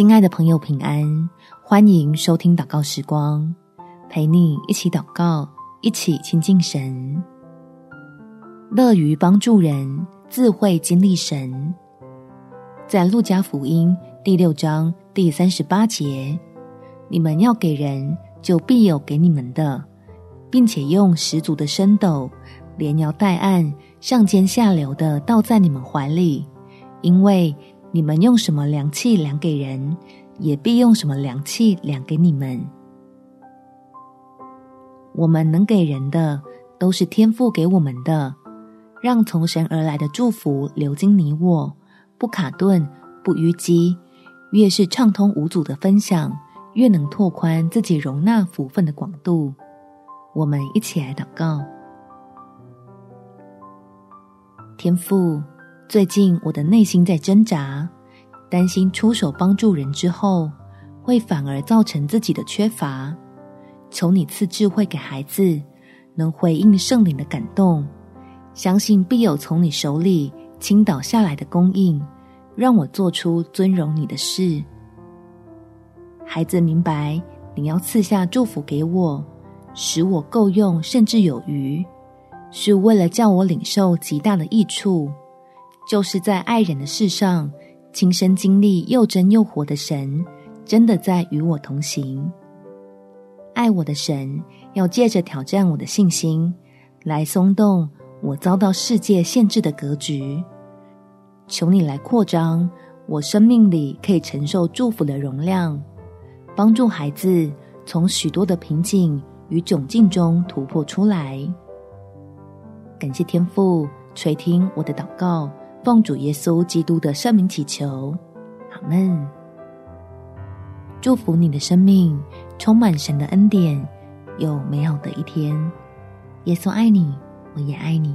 亲爱的朋友，平安！欢迎收听祷告时光，陪你一起祷告，一起亲近神。乐于帮助人，自会经历神。在路加福音第六章第三十八节，你们要给人，就必有给你们的，并且用十足的升斗，连摇带按，上尖下流的倒在你们怀里，因为你们用什么量器量给人，也必用什么量器量给你们。我们能给人的，都是天赋给我们的，让从神而来的祝福流经你我，不卡顿，不淤积，越是畅通无阻的分享，越能拓宽自己容纳福分的广度。我们一起来祷告。天父，最近我的内心在挣扎，担心出手帮助人之后，会反而造成自己的缺乏。求你赐智慧给孩子，能回应圣灵的感动，相信必有从你手里倾倒下来的供应，让我做出尊荣你的事。孩子明白你要赐下祝福给我，使我够用，甚至有余。是为了叫我领受极大的益处，就是在爱人的事上，亲身经历又真又活的神，真的在与我同行。爱我的神要借着挑战我的信心，来松动我遭到世界限制的格局。求你来扩张我生命里可以承受祝福的容量，帮助孩子从许多的瓶颈与窘境中突破出来。感谢天父垂听我的祷告，奉主耶稣基督的圣名祈求，阿门。祝福你的生命充满神的恩典，有美好的一天。耶稣爱你，我也爱你。